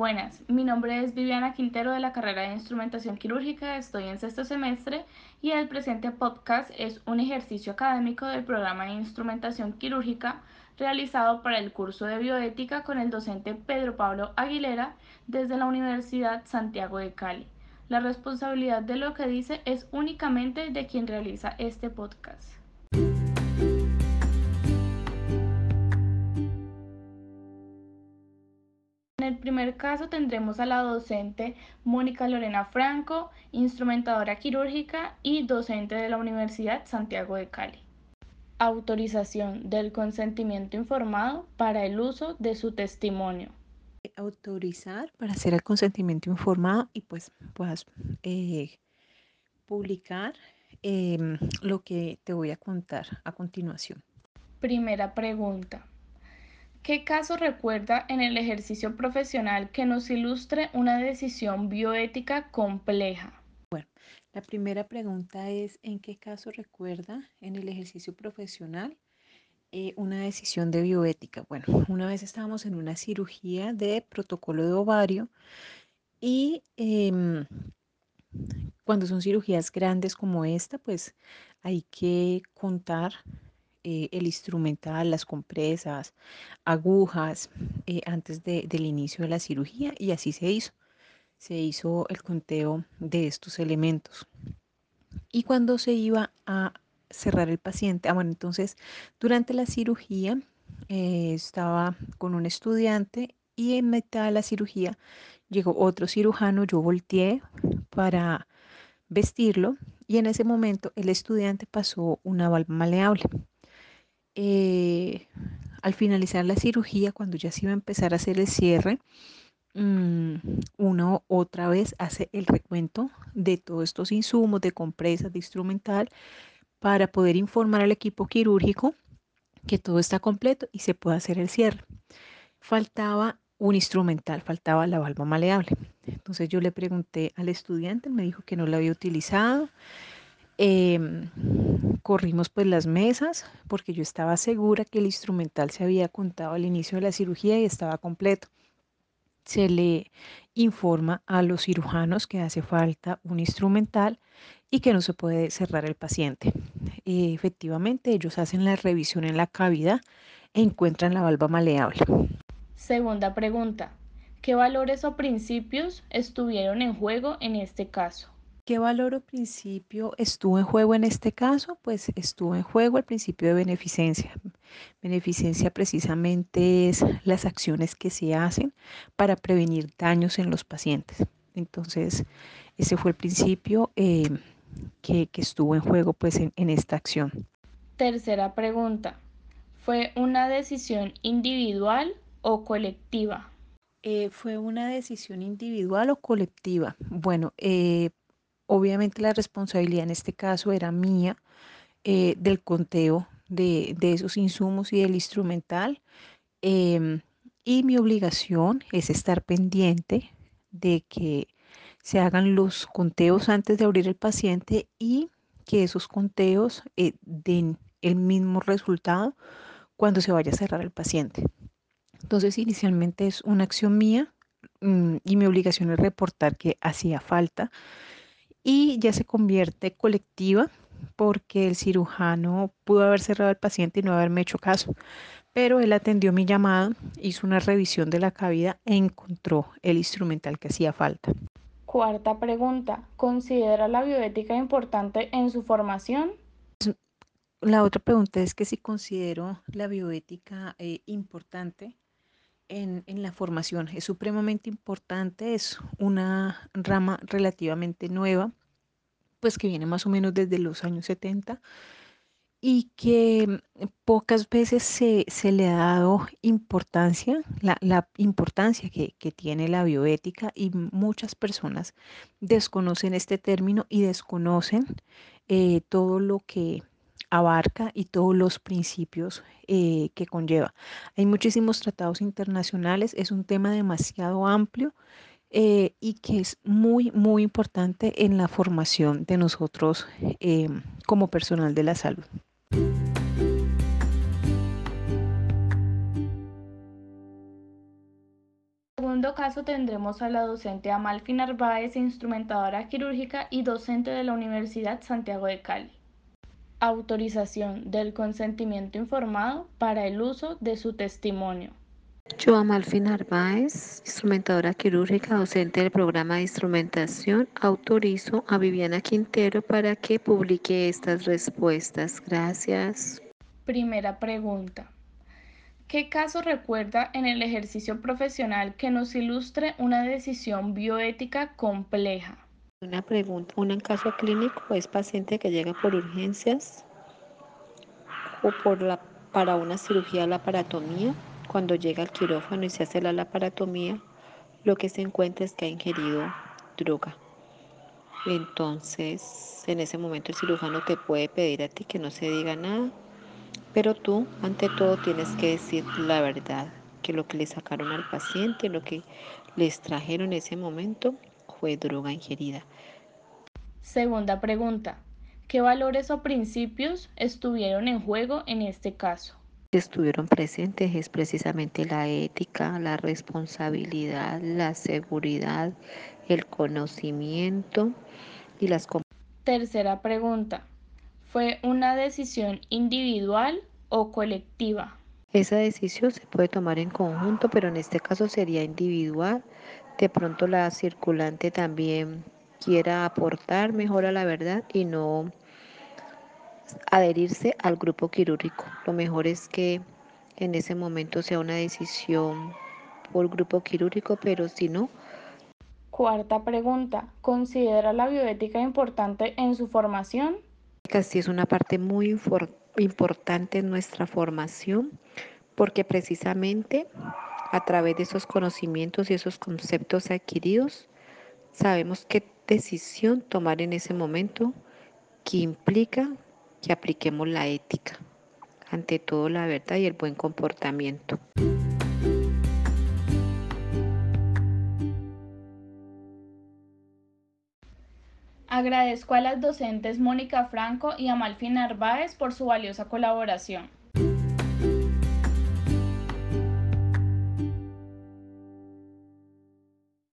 Buenas, mi nombre es Viviana Quintero de la carrera de Instrumentación Quirúrgica, estoy en sexto semestre y el presente podcast es un ejercicio académico del programa de Instrumentación Quirúrgica realizado para el curso de bioética con el docente Pedro Pablo Aguilera desde la Universidad Santiago de Cali. La responsabilidad de lo que dice es únicamente de quien realiza este podcast. Primer caso tendremos a la docente Mónica Lorena Franco, instrumentadora quirúrgica y docente de la Universidad Santiago de Cali. Autorización del consentimiento informado para el uso de su testimonio. Autorizar para hacer el consentimiento informado y pues puedas eh, publicar em, lo que te voy a contar a continuación. Primera pregunta. ¿Qué caso recuerda en el ejercicio profesional que nos ilustre una decisión bioética compleja? Bueno, la primera pregunta es, ¿en qué caso recuerda en el ejercicio profesional eh, una decisión de bioética? Bueno, una vez estábamos en una cirugía de protocolo de ovario y em, cuando son cirugías grandes como esta, pues hay que contar eh, el instrumental, las compresas, agujas, eh, antes del inicio de la cirugía y así se hizo. Se hizo el conteo de estos elementos. Y cuando se iba a cerrar el paciente, ah, bueno, entonces durante la cirugía eh, estaba con un estudiante y en mitad de la cirugía llegó otro cirujano, yo volteé para vestirlo y en ese momento el estudiante pasó una válvula maleable. Eh, al finalizar la cirugía, cuando ya se iba a empezar a hacer el cierre, mm, uno otra vez hace el recuento de todos estos insumos, de compresas, de instrumental, para poder informar al equipo quirúrgico que todo está completo y se puede hacer el cierre. Faltaba un instrumental, faltaba la válvula maleable. Entonces yo le pregunté al estudiante, me dijo que no la había utilizado. Em, corrimos pues las mesas porque yo estaba segura que el instrumental se había contado al inicio de la cirugía y estaba completo. Se le informa a los cirujanos que hace falta un instrumental y que no se puede cerrar el paciente. efectivamente, ellos hacen la revisión en la cavidad e encuentran la valva maleable. Segunda pregunta. ¿Qué valores o principios estuvieron en juego en este caso? ¿Qué valor o principio estuvo en juego en este caso? Pues estuvo en juego el principio de beneficencia. Beneficencia precisamente es las acciones que se hacen para prevenir daños en los pacientes. Entonces, ese fue el principio eh, que, estuvo en juego pues, en, esta acción. Tercera pregunta. ¿Fue una decisión individual o colectiva? Eh, fue una decisión individual o colectiva. Bueno, eh, Obviamente la responsabilidad en este caso era mía eh, del conteo de, esos insumos y del instrumental. Em, y mi obligación es estar pendiente de que se hagan los conteos antes de abrir el paciente y que esos conteos eh, den el mismo resultado cuando se vaya a cerrar el paciente. Entonces, inicialmente es una acción mía mm, y mi obligación es reportar que hacía falta y ya se convierte colectiva porque el cirujano pudo haber cerrado al paciente y no haberme hecho caso, pero él atendió mi llamada, hizo una revisión de la cavidad e encontró el instrumental que hacía falta. Cuarta pregunta, ¿considera la bioética importante en su formación? La otra pregunta es que si considero la bioética eh, importante en, la formación. Es supremamente importante, es una rama relativamente nueva, pues que viene más o menos desde los años 70 y que pocas veces se, le ha dado importancia, la, importancia que, tiene la bioética y muchas personas desconocen este término y desconocen eh, todo lo que abarca y todos los principios eh, que conlleva. Hay muchísimos tratados internacionales, es un tema demasiado amplio eh, y que es muy, muy importante en la formación de nosotros eh, como personal de la salud. segundo caso tendremos a la docente Amalfi Narváez, instrumentadora quirúrgica y docente de la Universidad Santiago de Cali. Autorización del consentimiento informado para el uso de su testimonio. Yo, Amalfi Narváez, instrumentadora quirúrgica, docente del programa de instrumentación, autorizo a Viviana Quintero para que publique estas respuestas. Gracias. Primera pregunta. ¿Qué caso recuerda en el ejercicio profesional que nos ilustre una decisión bioética compleja? Una pregunta, un caso clínico es paciente que llega por urgencias o por la, para una cirugía de la paratomía. Cuando llega al quirófano y se hace la laparatomía, lo que se encuentra es que ha ingerido droga. Entonces, en ese momento el cirujano te puede pedir a ti que no se diga nada, pero tú, ante todo, tienes que decir la verdad, que lo que le sacaron al paciente, lo que le extrajeron en ese momento fue droga ingerida. Segunda pregunta. ¿Qué valores o principios estuvieron en juego en este caso? Estuvieron presentes es precisamente la ética, la responsabilidad, la seguridad, el conocimiento y las Tercera pregunta. ¿Fue una decisión individual o colectiva? Esa decisión se puede tomar en conjunto, pero en este caso sería individual. De pronto la circulante también quiera aportar mejor a la verdad y no adherirse al grupo quirúrgico. Lo mejor es que en ese momento sea una decisión por grupo quirúrgico, pero si no. Cuarta pregunta. ¿Considera la bioética importante en su formación? Sí, es una parte muy importante en nuestra formación porque precisamente a través de esos conocimientos y esos conceptos adquiridos sabemos qué decisión tomar en ese momento que implica que apliquemos la ética, ante todo la verdad y el buen comportamiento. Agradezco a las docentes Mónica Franco y Amalfi Narváez por su valiosa colaboración.